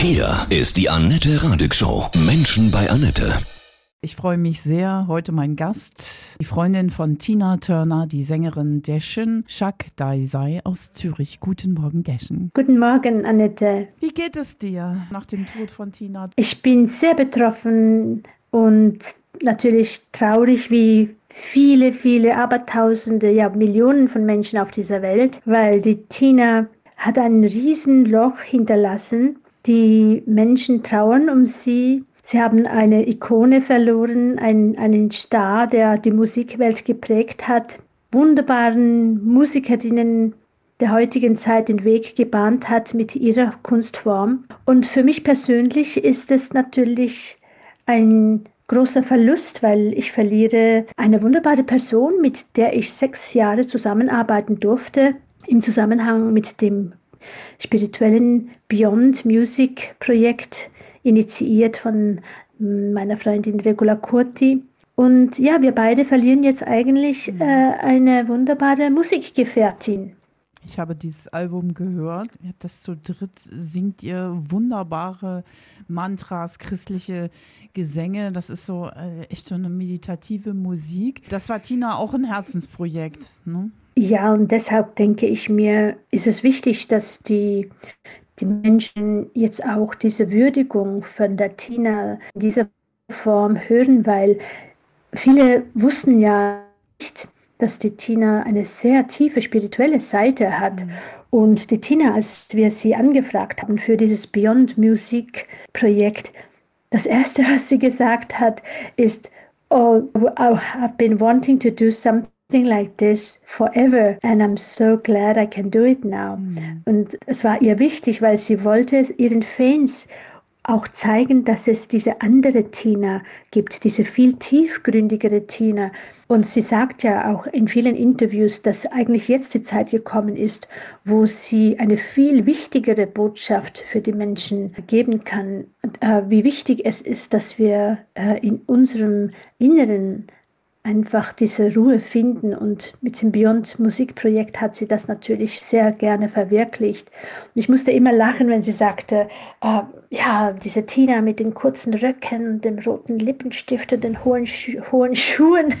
Hier ist die Annette Radig Show. Menschen bei Annette. Ich freue mich sehr. Heute mein Gast, die Freundin von Tina Turner, die Sängerin Deschen Shak Daisai aus Zürich. Guten Morgen, Deschen. Guten Morgen, Annette. Wie geht es dir nach dem Tod von Tina? Ich bin sehr betroffen und natürlich traurig wie viele, viele, Abertausende, ja Millionen von Menschen auf dieser Welt, weil die Tina hat ein Riesenloch hinterlassen. Die Menschen trauern um sie. Sie haben eine Ikone verloren, einen, einen Star, der die Musikwelt geprägt hat, wunderbaren Musikerinnen der heutigen Zeit den Weg gebahnt hat mit ihrer Kunstform. Und für mich persönlich ist es natürlich ein großer Verlust, weil ich verliere eine wunderbare Person, mit der ich sechs Jahre zusammenarbeiten durfte, im Zusammenhang mit dem spirituellen Beyond Music Projekt, initiiert von meiner Freundin Regula Curti. Und ja, wir beide verlieren jetzt eigentlich äh, eine wunderbare Musikgefährtin. Ich habe dieses Album gehört. Ihr habt das zu dritt, singt ihr wunderbare Mantras, christliche Gesänge. Das ist so äh, echt so eine meditative Musik. Das war Tina auch ein Herzensprojekt. Ne? Ja, und deshalb denke ich mir, ist es wichtig, dass die, die Menschen jetzt auch diese Würdigung von der Tina in dieser Form hören, weil viele wussten ja nicht, dass die Tina eine sehr tiefe spirituelle Seite hat. Mhm. Und die Tina, als wir sie angefragt haben für dieses Beyond Music Projekt, das erste, was sie gesagt hat, ist, oh, I've been wanting to do something like this forever and I'm so glad I can do it now. Mhm. Und es war ihr wichtig, weil sie wollte es ihren Fans auch zeigen, dass es diese andere Tina gibt, diese viel tiefgründigere Tina. Und sie sagt ja auch in vielen Interviews, dass eigentlich jetzt die Zeit gekommen ist, wo sie eine viel wichtigere Botschaft für die Menschen geben kann. Und, äh, wie wichtig es ist, dass wir äh, in unserem Inneren einfach diese Ruhe finden. Und mit dem Beyond Musikprojekt hat sie das natürlich sehr gerne verwirklicht. Und ich musste immer lachen, wenn sie sagte, äh, ja, diese Tina mit den kurzen Röcken dem roten Lippenstift und den hohen, Schu hohen Schuhen.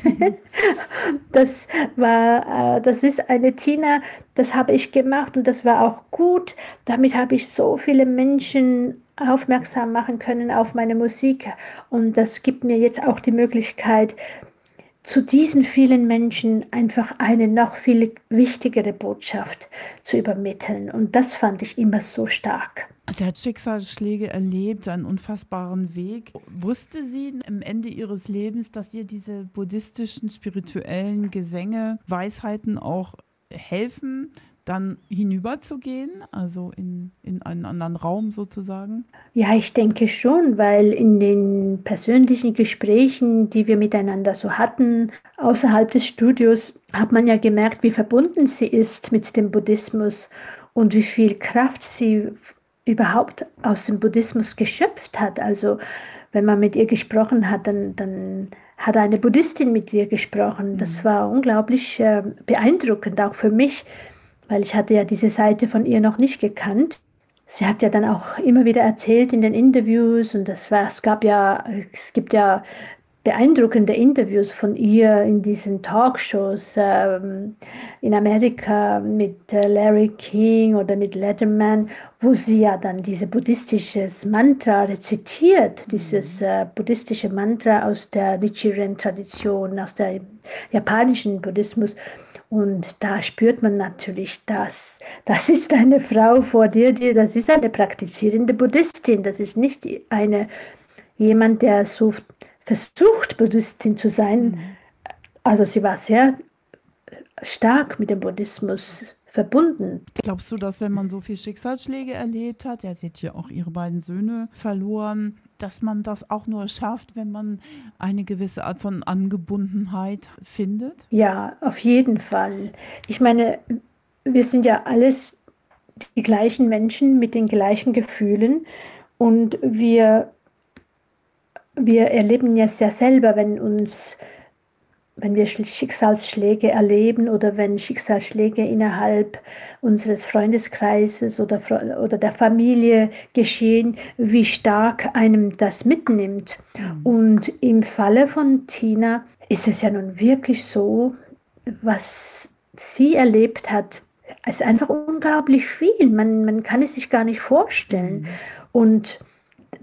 das war, äh, das ist eine Tina, das habe ich gemacht und das war auch gut. Damit habe ich so viele Menschen aufmerksam machen können auf meine Musik und das gibt mir jetzt auch die Möglichkeit, zu diesen vielen Menschen einfach eine noch viel wichtigere Botschaft zu übermitteln. Und das fand ich immer so stark. Sie hat Schicksalsschläge erlebt, einen unfassbaren Weg. Wusste sie am Ende ihres Lebens, dass ihr diese buddhistischen, spirituellen Gesänge, Weisheiten auch helfen, dann hinüberzugehen, also in, in einen anderen Raum sozusagen? Ja, ich denke schon, weil in den persönlichen Gesprächen, die wir miteinander so hatten, außerhalb des Studios, hat man ja gemerkt, wie verbunden sie ist mit dem Buddhismus und wie viel Kraft sie überhaupt aus dem Buddhismus geschöpft hat. Also wenn man mit ihr gesprochen hat, dann, dann hat eine Buddhistin mit ihr gesprochen. Das mhm. war unglaublich äh, beeindruckend, auch für mich weil ich hatte ja diese Seite von ihr noch nicht gekannt. Sie hat ja dann auch immer wieder erzählt in den Interviews und das war, es gab ja, es gibt ja beeindruckende Interviews von ihr in diesen Talkshows ähm, in Amerika mit äh, Larry King oder mit Letterman, wo sie ja dann dieses buddhistisches Mantra rezitiert, dieses äh, buddhistische Mantra aus der Nichiren-Tradition, aus der japanischen Buddhismus. Und da spürt man natürlich, dass das ist eine Frau vor dir, die, das ist eine praktizierende Buddhistin. Das ist nicht eine jemand, der so versucht, Buddhistin zu sein. Mhm. Also sie war sehr stark mit dem Buddhismus verbunden. Glaubst du, dass wenn man so viele Schicksalsschläge erlebt hat, ja, sie hat ja auch ihre beiden Söhne verloren, dass man das auch nur schafft, wenn man eine gewisse Art von Angebundenheit findet? Ja, auf jeden Fall. Ich meine, wir sind ja alles die gleichen Menschen mit den gleichen Gefühlen und wir, wir erleben ja sehr selber, wenn uns wenn wir Schicksalsschläge erleben oder wenn Schicksalsschläge innerhalb unseres Freundeskreises oder, oder der Familie geschehen, wie stark einem das mitnimmt. Mhm. Und im Falle von Tina ist es ja nun wirklich so, was sie erlebt hat, ist einfach unglaublich viel. Man, man kann es sich gar nicht vorstellen. Mhm. Und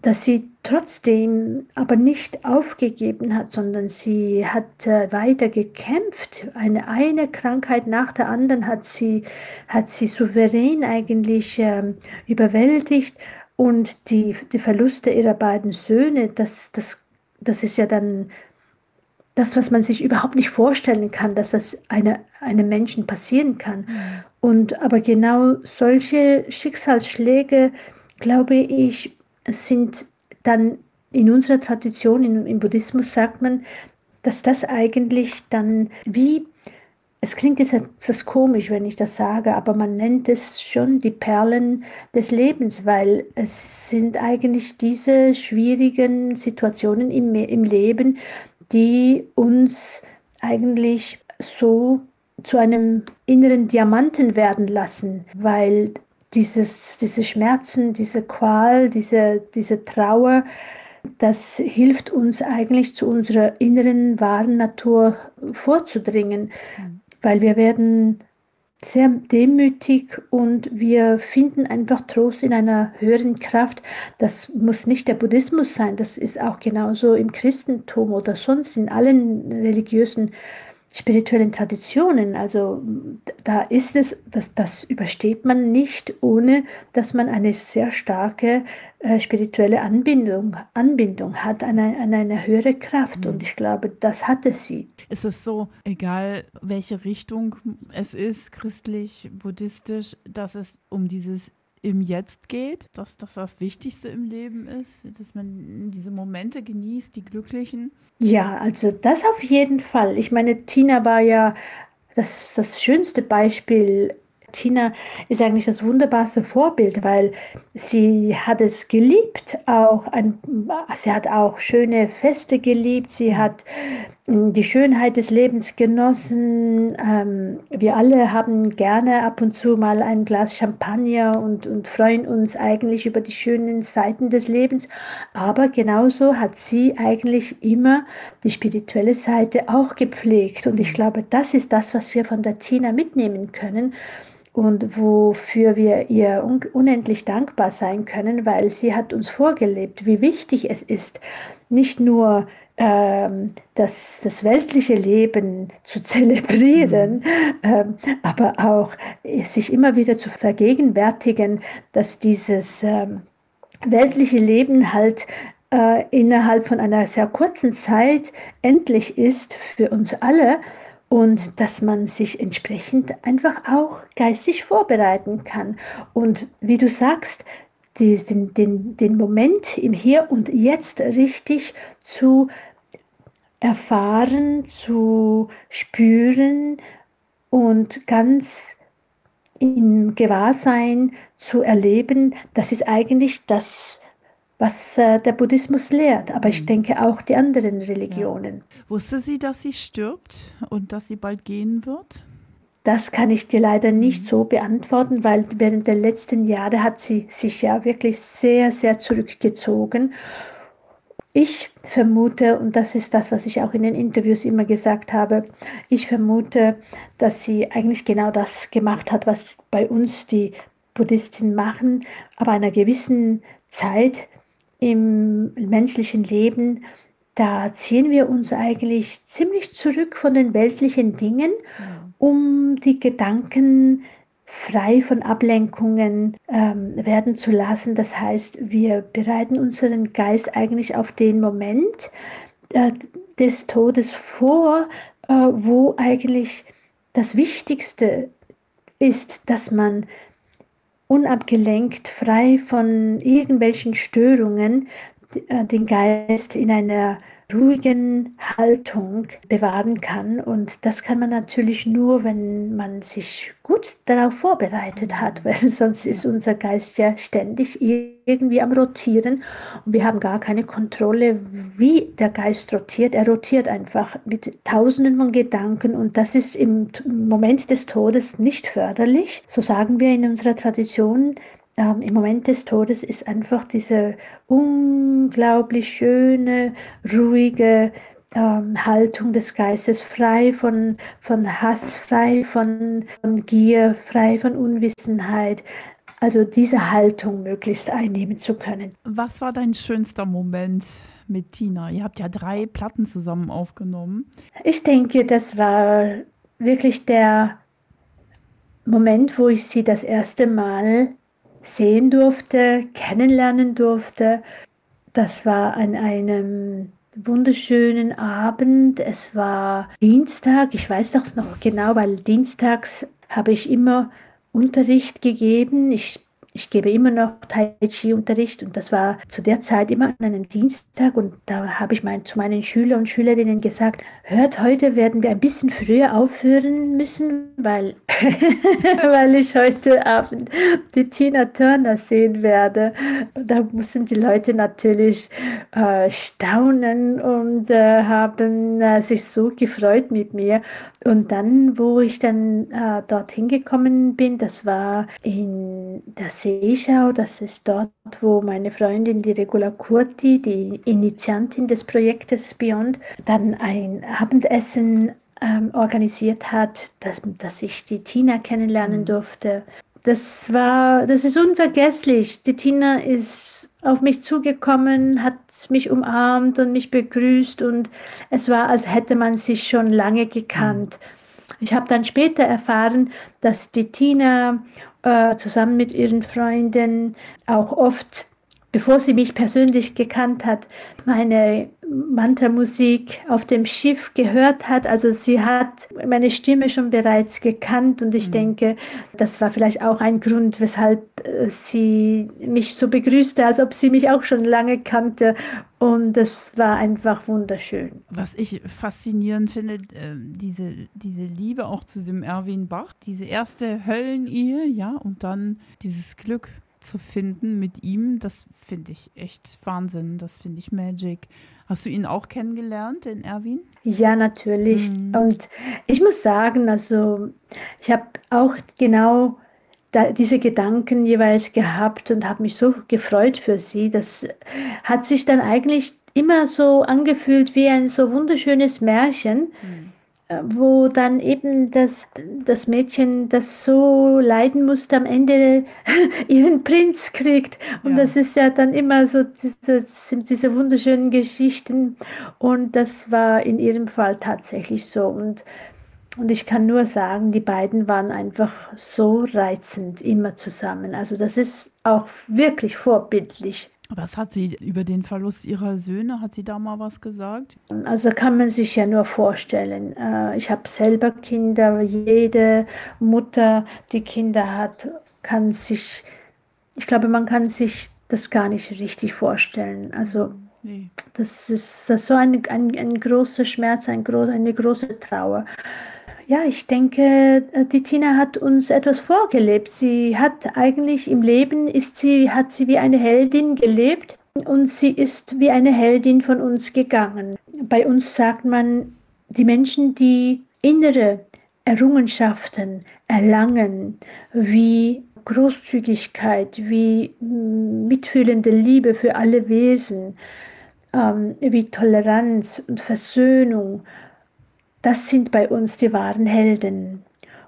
dass sie trotzdem aber nicht aufgegeben hat, sondern sie hat äh, weiter gekämpft. Eine, eine Krankheit nach der anderen hat sie, hat sie souverän eigentlich äh, überwältigt. Und die, die Verluste ihrer beiden Söhne, das, das, das ist ja dann das, was man sich überhaupt nicht vorstellen kann, dass das eine, einem Menschen passieren kann. Mhm. Und aber genau solche Schicksalsschläge, glaube ich, sind dann in unserer Tradition, in, im Buddhismus sagt man, dass das eigentlich dann wie, es klingt jetzt etwas komisch, wenn ich das sage, aber man nennt es schon die Perlen des Lebens, weil es sind eigentlich diese schwierigen Situationen im, im Leben, die uns eigentlich so zu einem inneren Diamanten werden lassen, weil dieses, diese Schmerzen, diese Qual, diese, diese Trauer, das hilft uns eigentlich zu unserer inneren wahren Natur vorzudringen, mhm. weil wir werden sehr demütig und wir finden einfach Trost in einer höheren Kraft. Das muss nicht der Buddhismus sein, das ist auch genauso im Christentum oder sonst in allen religiösen spirituellen Traditionen. Also da ist es, das, das übersteht man nicht, ohne dass man eine sehr starke äh, spirituelle Anbindung, Anbindung hat an eine, an eine höhere Kraft. Mhm. Und ich glaube, das hatte sie. Ist es so, egal welche Richtung es ist, christlich, buddhistisch, dass es um dieses im Jetzt geht, dass das das Wichtigste im Leben ist, dass man diese Momente genießt, die glücklichen? Ja, also das auf jeden Fall. Ich meine, Tina war ja das, das schönste Beispiel Tina ist eigentlich das wunderbarste Vorbild, weil sie hat es geliebt, auch ein, sie hat auch schöne Feste geliebt, sie hat die Schönheit des Lebens genossen. Ähm, wir alle haben gerne ab und zu mal ein Glas Champagner und, und freuen uns eigentlich über die schönen Seiten des Lebens. Aber genauso hat sie eigentlich immer die spirituelle Seite auch gepflegt. Und ich glaube, das ist das, was wir von der Tina mitnehmen können und wofür wir ihr un unendlich dankbar sein können, weil sie hat uns vorgelebt, wie wichtig es ist, nicht nur das, das weltliche Leben zu zelebrieren, mhm. ähm, aber auch sich immer wieder zu vergegenwärtigen, dass dieses ähm, weltliche Leben halt äh, innerhalb von einer sehr kurzen Zeit endlich ist für uns alle und dass man sich entsprechend einfach auch geistig vorbereiten kann. Und wie du sagst, die, den, den, den Moment im Hier und Jetzt richtig zu erfahren, zu spüren und ganz im Gewahrsein zu erleben, das ist eigentlich das, was äh, der Buddhismus lehrt, aber ich mhm. denke auch die anderen Religionen. Ja. Wusste sie, dass sie stirbt und dass sie bald gehen wird? Das kann ich dir leider nicht mhm. so beantworten, weil während der letzten Jahre hat sie sich ja wirklich sehr, sehr zurückgezogen. Ich vermute, und das ist das, was ich auch in den Interviews immer gesagt habe, ich vermute, dass sie eigentlich genau das gemacht hat, was bei uns die Buddhisten machen, aber einer gewissen Zeit im menschlichen Leben, da ziehen wir uns eigentlich ziemlich zurück von den weltlichen Dingen, um die Gedanken frei von Ablenkungen ähm, werden zu lassen. Das heißt, wir bereiten unseren Geist eigentlich auf den Moment äh, des Todes vor, äh, wo eigentlich das Wichtigste ist, dass man unabgelenkt, frei von irgendwelchen Störungen, äh, den Geist in einer ruhigen Haltung bewahren kann. Und das kann man natürlich nur, wenn man sich gut darauf vorbereitet hat, weil sonst ist unser Geist ja ständig irgendwie am Rotieren und wir haben gar keine Kontrolle, wie der Geist rotiert. Er rotiert einfach mit Tausenden von Gedanken und das ist im Moment des Todes nicht förderlich. So sagen wir in unserer Tradition, ähm, im Moment des Todes ist einfach diese unglaublich schöne, ruhige ähm, Haltung des Geistes, frei von, von Hass, frei von, von Gier, frei von Unwissenheit. Also diese Haltung möglichst einnehmen zu können. Was war dein schönster Moment mit Tina? Ihr habt ja drei Platten zusammen aufgenommen. Ich denke, das war wirklich der Moment, wo ich sie das erste Mal sehen durfte, kennenlernen durfte. Das war an einem wunderschönen Abend. Es war Dienstag, ich weiß das noch genau, weil dienstags habe ich immer Unterricht gegeben. Ich ich gebe immer noch Tai Chi-Unterricht und das war zu der Zeit immer an einem Dienstag und da habe ich mein, zu meinen Schülern und Schülerinnen gesagt, hört, heute werden wir ein bisschen früher aufhören müssen, weil, weil ich heute Abend die Tina Turner sehen werde. Da mussten die Leute natürlich äh, staunen und äh, haben äh, sich so gefreut mit mir. Und dann, wo ich dann äh, dorthin gekommen bin, das war in der Seeschau, das ist dort, wo meine Freundin, die Regula Curti, die Initiantin des Projektes Beyond, dann ein Abendessen ähm, organisiert hat, dass, dass ich die Tina kennenlernen mhm. durfte. Das war, das ist unvergesslich. Die Tina ist auf mich zugekommen, hat mich umarmt und mich begrüßt und es war, als hätte man sich schon lange gekannt. Ich habe dann später erfahren, dass die Tina äh, zusammen mit ihren Freunden auch oft bevor sie mich persönlich gekannt hat, meine Mantra-Musik auf dem Schiff gehört hat. Also sie hat meine Stimme schon bereits gekannt und ich mhm. denke, das war vielleicht auch ein Grund, weshalb äh, sie mich so begrüßte, als ob sie mich auch schon lange kannte. Und das war einfach wunderschön. Was ich faszinierend finde, äh, diese, diese Liebe auch zu dem Erwin Bach, diese erste Höllenehe, ja, und dann dieses Glück zu finden mit ihm, das finde ich echt Wahnsinn. Das finde ich Magic. Hast du ihn auch kennengelernt, den Erwin? Ja, natürlich. Mhm. Und ich muss sagen, also ich habe auch genau da, diese Gedanken jeweils gehabt und habe mich so gefreut für sie. Das hat sich dann eigentlich immer so angefühlt wie ein so wunderschönes Märchen. Mhm wo dann eben das, das Mädchen, das so leiden musste, am Ende ihren Prinz kriegt. Und ja. das ist ja dann immer so, das sind diese wunderschönen Geschichten. Und das war in ihrem Fall tatsächlich so. Und, und ich kann nur sagen, die beiden waren einfach so reizend immer zusammen. Also das ist auch wirklich vorbildlich. Was hat sie über den Verlust ihrer Söhne? Hat sie da mal was gesagt? Also kann man sich ja nur vorstellen. Äh, ich habe selber Kinder. Jede Mutter, die Kinder hat, kann sich, ich glaube, man kann sich das gar nicht richtig vorstellen. Also nee. das, ist, das ist so ein, ein, ein großer Schmerz, ein eine große Trauer. Ja, ich denke, äh, die Tina hat uns etwas vorgelebt. Sie hat eigentlich im Leben ist sie, hat sie wie eine Heldin gelebt und sie ist wie eine Heldin von uns gegangen. Bei uns sagt man, die Menschen, die innere Errungenschaften erlangen, wie Großzügigkeit, wie mm, mitfühlende Liebe für alle Wesen, ähm, wie Toleranz und Versöhnung das sind bei uns die wahren Helden.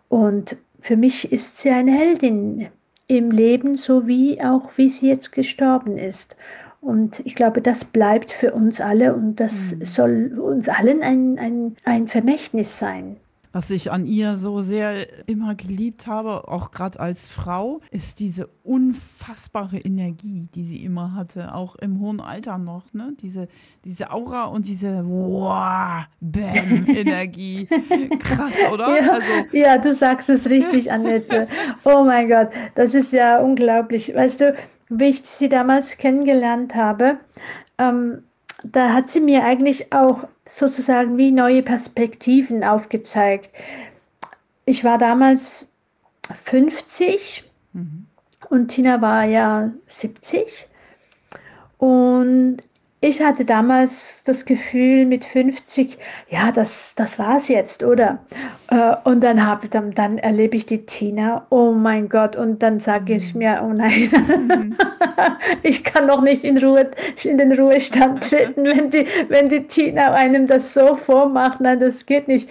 Und für mich ist sie eine Heldin im Leben, so wie auch wie sie jetzt gestorben ist. Und ich glaube, das bleibt für uns alle und das mhm. soll uns allen ein, ein, ein Vermächtnis sein. Was ich an ihr so sehr immer geliebt habe, auch gerade als Frau, ist diese unfassbare Energie, die sie immer hatte, auch im hohen Alter noch. Ne? Diese, diese Aura und diese wow, bam Energie. Krass, oder? Ja, also, ja, du sagst es richtig, Annette. Oh mein Gott, das ist ja unglaublich. Weißt du, wie ich sie damals kennengelernt habe, ähm, da hat sie mir eigentlich auch sozusagen wie neue Perspektiven aufgezeigt. Ich war damals 50 mhm. und Tina war ja 70. Und ich hatte damals das Gefühl mit 50, ja, das, das war's jetzt, oder? Äh, und dann, hab, dann, dann erlebe ich die Tina, oh mein Gott, und dann sage ich mhm. mir, oh nein, mhm. ich kann noch nicht in, Ruhe, in den Ruhestand treten, wenn die, wenn die Tina einem das so vormacht, nein, das geht nicht.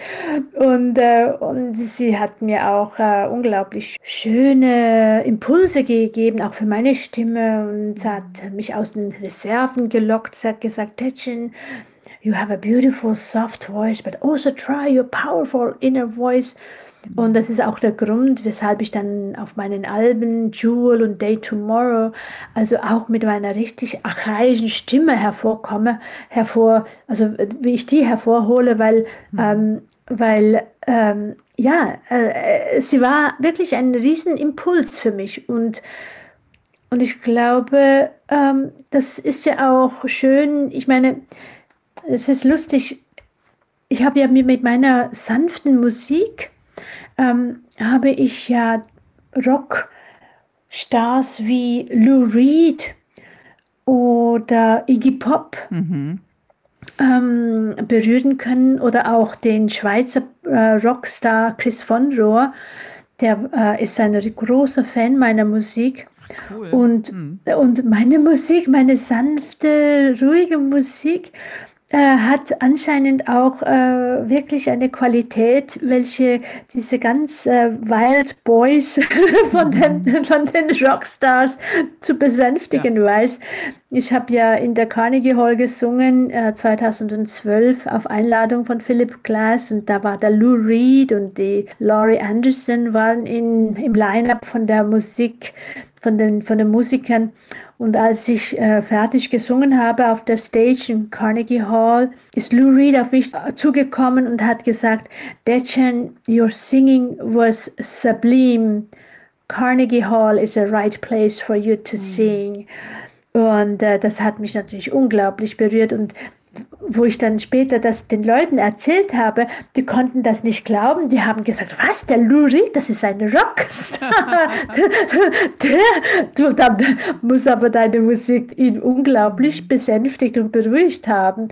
Und, äh, und sie hat mir auch äh, unglaublich schöne Impulse gegeben, auch für meine Stimme und hat mich aus den Reserven gelockt hat gesagt, Tetchen, you have a beautiful soft voice, but also try your powerful inner voice. Und das ist auch der Grund, weshalb ich dann auf meinen Alben Jewel und Day Tomorrow, also auch mit meiner richtig archaischen Stimme hervorkomme, hervor, also wie ich die hervorhole, weil, mhm. ähm, weil ähm, ja, äh, sie war wirklich ein Riesenimpuls für mich und und ich glaube, ähm, das ist ja auch schön. Ich meine, es ist lustig. Ich habe ja mit meiner sanften Musik ähm, habe ich ja Rockstars wie Lou Reed oder Iggy Pop mhm. ähm, berühren können oder auch den Schweizer äh, Rockstar Chris von Rohr. Der äh, ist ein großer Fan meiner Musik. Cool. Und, mhm. und meine Musik, meine sanfte, ruhige Musik, äh, hat anscheinend auch äh, wirklich eine Qualität, welche diese ganz äh, Wild Boys von, den, mhm. von den Rockstars zu besänftigen ja. weiß. Ich habe ja in der Carnegie Hall gesungen 2012 äh, auf Einladung von Philip Glass und da war der Lou Reed und die Laurie Anderson waren in, im Line-up von der Musik von den, von den Musikern. Und als ich äh, fertig gesungen habe auf der Stage im Carnegie Hall, ist Lou Reed auf mich zugekommen und hat gesagt, Dechen, your singing was sublime. Carnegie Hall is a right place for you to mhm. sing. Und äh, das hat mich natürlich unglaublich berührt. Und wo ich dann später das den Leuten erzählt habe, die konnten das nicht glauben. Die haben gesagt, was, der Lou Reed, das ist ein Rockstar. der, du, da muss aber deine Musik ihn unglaublich besänftigt und beruhigt haben.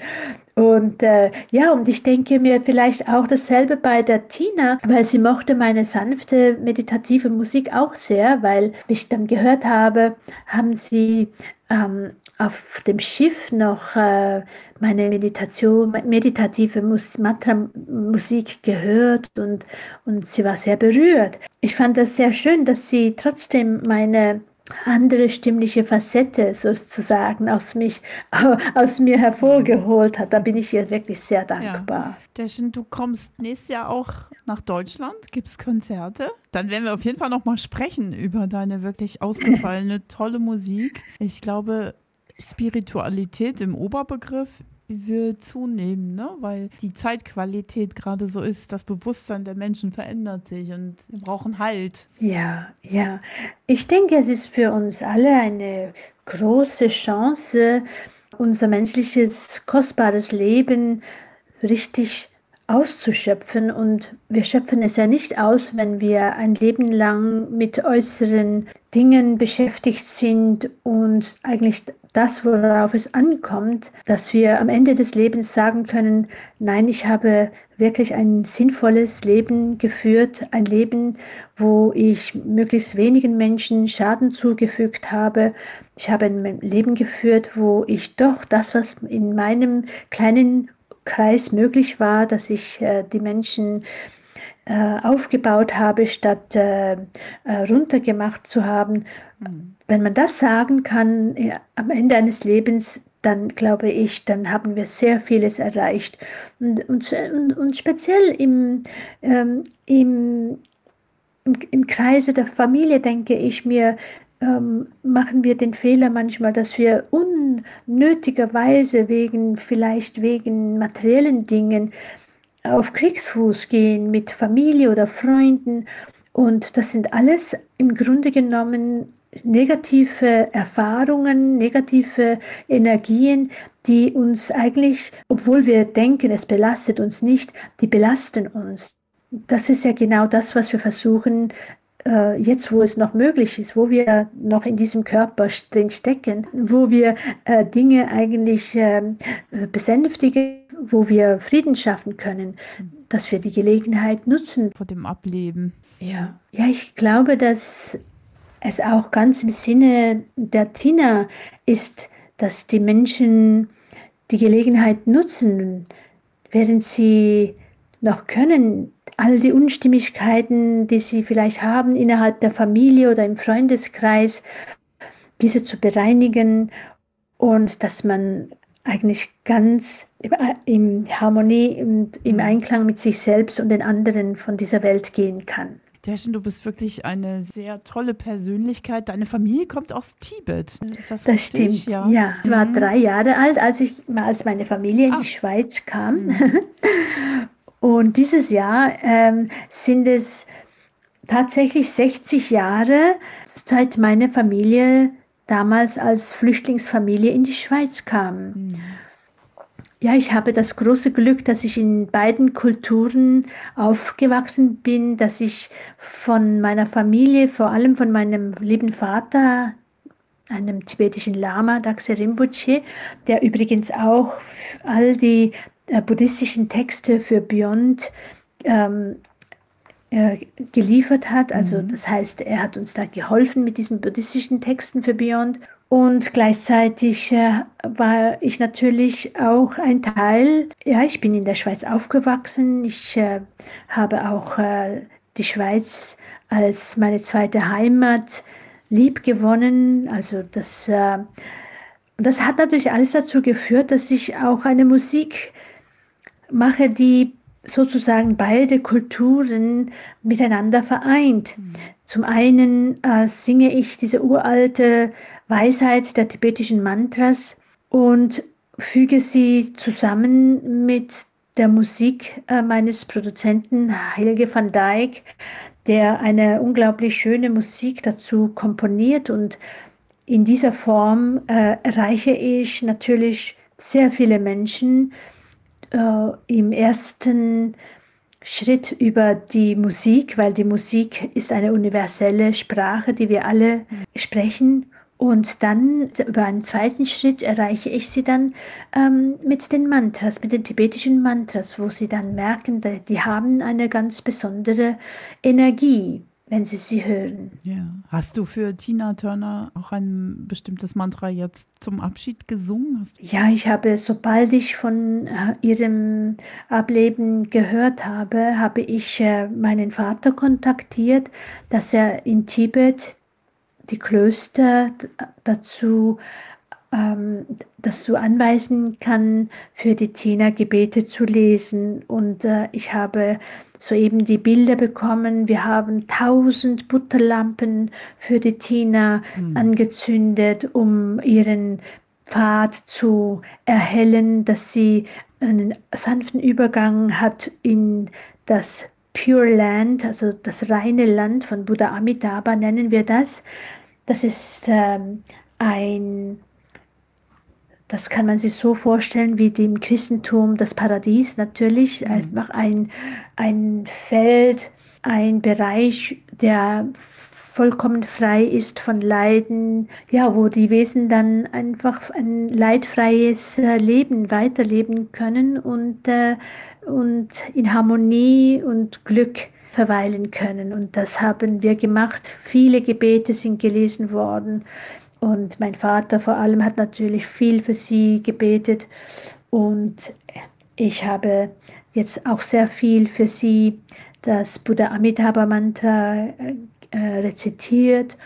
Und äh, ja, und ich denke mir vielleicht auch dasselbe bei der Tina, weil sie mochte meine sanfte meditative Musik auch sehr, weil wie ich dann gehört habe, haben sie ähm, auf dem Schiff noch äh, meine Meditation, meditative Mus Mantra-Musik gehört und, und sie war sehr berührt. Ich fand das sehr schön, dass sie trotzdem meine andere stimmliche Facette sozusagen aus, mich, aus mir hervorgeholt hat. Da bin ich ihr wirklich sehr dankbar. Ja. Deschen, du kommst nächstes Jahr auch nach Deutschland, gibt es Konzerte. Dann werden wir auf jeden Fall noch mal sprechen über deine wirklich ausgefallene, tolle Musik. Ich glaube, Spiritualität im Oberbegriff wird zunehmen, ne? weil die Zeitqualität gerade so ist, das Bewusstsein der Menschen verändert sich und wir brauchen Halt. Ja, ja. Ich denke, es ist für uns alle eine große Chance, unser menschliches, kostbares Leben richtig auszuschöpfen. Und wir schöpfen es ja nicht aus, wenn wir ein Leben lang mit äußeren Dingen beschäftigt sind und eigentlich das, worauf es ankommt, dass wir am Ende des Lebens sagen können, nein, ich habe wirklich ein sinnvolles Leben geführt, ein Leben, wo ich möglichst wenigen Menschen Schaden zugefügt habe. Ich habe ein Leben geführt, wo ich doch das, was in meinem kleinen Kreis möglich war, dass ich äh, die Menschen äh, aufgebaut habe, statt äh, äh, runtergemacht zu haben. Mhm. Wenn man das sagen kann ja, am Ende eines Lebens, dann glaube ich, dann haben wir sehr vieles erreicht. Und, und, und speziell im, ähm, im, im, im Kreise der Familie denke ich mir, ähm, machen wir den Fehler manchmal, dass wir unnötigerweise wegen, vielleicht wegen materiellen Dingen auf Kriegsfuß gehen mit Familie oder Freunden. Und das sind alles im Grunde genommen negative Erfahrungen, negative Energien, die uns eigentlich, obwohl wir denken, es belastet uns nicht, die belasten uns. Das ist ja genau das, was wir versuchen, äh, jetzt, wo es noch möglich ist, wo wir noch in diesem Körper drin stecken, wo wir äh, Dinge eigentlich ähm, besänftigen, wo wir Frieden schaffen können, dass wir die Gelegenheit nutzen. Vor dem Ableben. Ja, ja ich glaube, dass es auch ganz im Sinne der Tina ist, dass die Menschen die Gelegenheit nutzen, während sie noch können, all die Unstimmigkeiten, die sie vielleicht haben innerhalb der Familie oder im Freundeskreis, diese zu bereinigen und dass man eigentlich ganz in Harmonie und im Einklang mit sich selbst und den anderen von dieser Welt gehen kann. Derschen, du bist wirklich eine sehr tolle Persönlichkeit. Deine Familie kommt aus Tibet. Ist das, das stimmt. Ja. ja. ich war mhm. drei Jahre alt, als ich als meine Familie in ah. die Schweiz kam. Mhm. Und dieses Jahr ähm, sind es tatsächlich 60 Jahre, seit meine Familie damals als Flüchtlingsfamilie in die Schweiz kam. Mhm. Ja, ich habe das große Glück, dass ich in beiden Kulturen aufgewachsen bin, dass ich von meiner Familie, vor allem von meinem lieben Vater, einem tibetischen Lama, Dakse Rinpoche, der übrigens auch all die äh, buddhistischen Texte für Beyond ähm, äh, geliefert hat. Also mhm. das heißt, er hat uns da geholfen mit diesen buddhistischen Texten für Beyond. Und gleichzeitig äh, war ich natürlich auch ein Teil, ja, ich bin in der Schweiz aufgewachsen. Ich äh, habe auch die Schweiz als meine zweite Heimat lieb gewonnen. Also das, das hat natürlich alles dazu geführt, dass ich auch eine Musik mache, die sozusagen beide Kulturen miteinander vereint. Mhm. Zum einen äh, singe ich diese uralte Weisheit der tibetischen Mantras und füge sie zusammen mit der Musik äh, meines Produzenten Helge van Dijk, der eine unglaublich schöne Musik dazu komponiert und in dieser Form äh, erreiche ich natürlich sehr viele Menschen äh, im ersten Schritt über die Musik, weil die Musik ist eine universelle Sprache, die wir alle sprechen. Und dann über einen zweiten Schritt erreiche ich sie dann ähm, mit den Mantras, mit den tibetischen Mantras, wo sie dann merken, die haben eine ganz besondere Energie, wenn sie sie hören. Ja. Hast du für Tina Turner auch ein bestimmtes Mantra jetzt zum Abschied gesungen? ja, ich habe, sobald ich von äh, ihrem Ableben gehört habe, habe ich äh, meinen Vater kontaktiert, dass er in Tibet die Klöster dazu, ähm, dazu anweisen kann, für die Tina Gebete zu lesen. Und äh, ich habe soeben die Bilder bekommen. Wir haben tausend Butterlampen für die Tina mhm. angezündet, um ihren Pfad zu erhellen, dass sie einen sanften Übergang hat in das Pure Land, also das reine Land von Buddha Amitabha nennen wir das. Das ist ähm, ein, das kann man sich so vorstellen wie dem Christentum das Paradies natürlich, mhm. einfach ein, ein Feld, ein Bereich, der vollkommen frei ist von Leiden, ja, wo die Wesen dann einfach ein leidfreies äh, Leben weiterleben können und, äh, und in Harmonie und Glück verweilen können. Und das haben wir gemacht. Viele Gebete sind gelesen worden. Und mein Vater vor allem hat natürlich viel für sie gebetet. Und ich habe jetzt auch sehr viel für sie das Buddha Amitabha Mantra äh, äh, rezitiert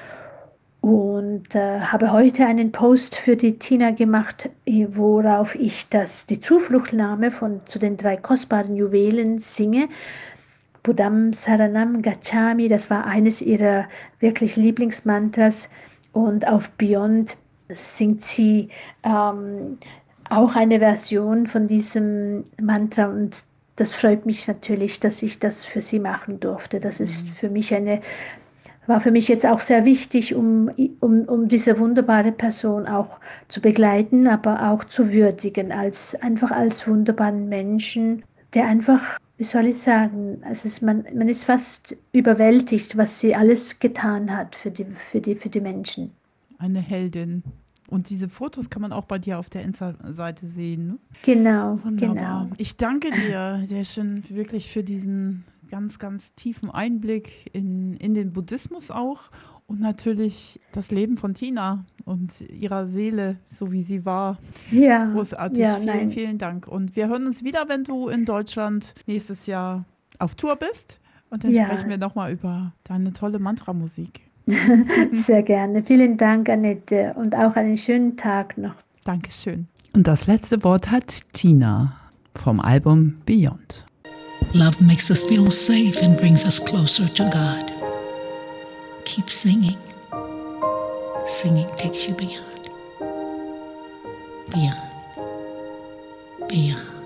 und äh, habe heute einen Post für die Tina gemacht, äh, worauf ich das, die Zufluchtnahme von, zu den drei kostbaren Juwelen singe. Buddham Saranam Gachami, das war eines ihrer wirklich Lieblingsmantras. Und auf Beyond singt sie ähm, auch eine Version von diesem Mantra und das freut mich natürlich, dass ich das für sie machen durfte. Das ist mhm. für mich eine war für mich jetzt auch sehr wichtig, um, um, um diese wunderbare Person auch zu begleiten, aber auch zu würdigen, als einfach als wunderbaren Menschen, der einfach, wie soll ich sagen, also ist, man, man ist fast überwältigt, was sie alles getan hat für die, für die, für die Menschen. Eine Heldin. Und diese Fotos kann man auch bei dir auf der Insta-Seite sehen. Ne? Genau, Wunderbar. genau. Ich danke dir, sehr schön, wirklich für diesen ganz, ganz tiefen Einblick in, in den Buddhismus auch und natürlich das Leben von Tina und ihrer Seele, so wie sie war. Ja, Großartig. ja, vielen, nein. vielen Dank. Und wir hören uns wieder, wenn du in Deutschland nächstes Jahr auf Tour bist. Und dann Ja. sprechen wir nochmal über deine tolle Mantra-Musik. Sehr gerne. Vielen Dank, Annette, und auch einen schönen Tag noch. Dankeschön. Und das letzte Wort hat Tina vom Album Beyond. Love makes us feel safe and brings us closer to God. Keep singing. Singing takes you beyond, beyond, beyond.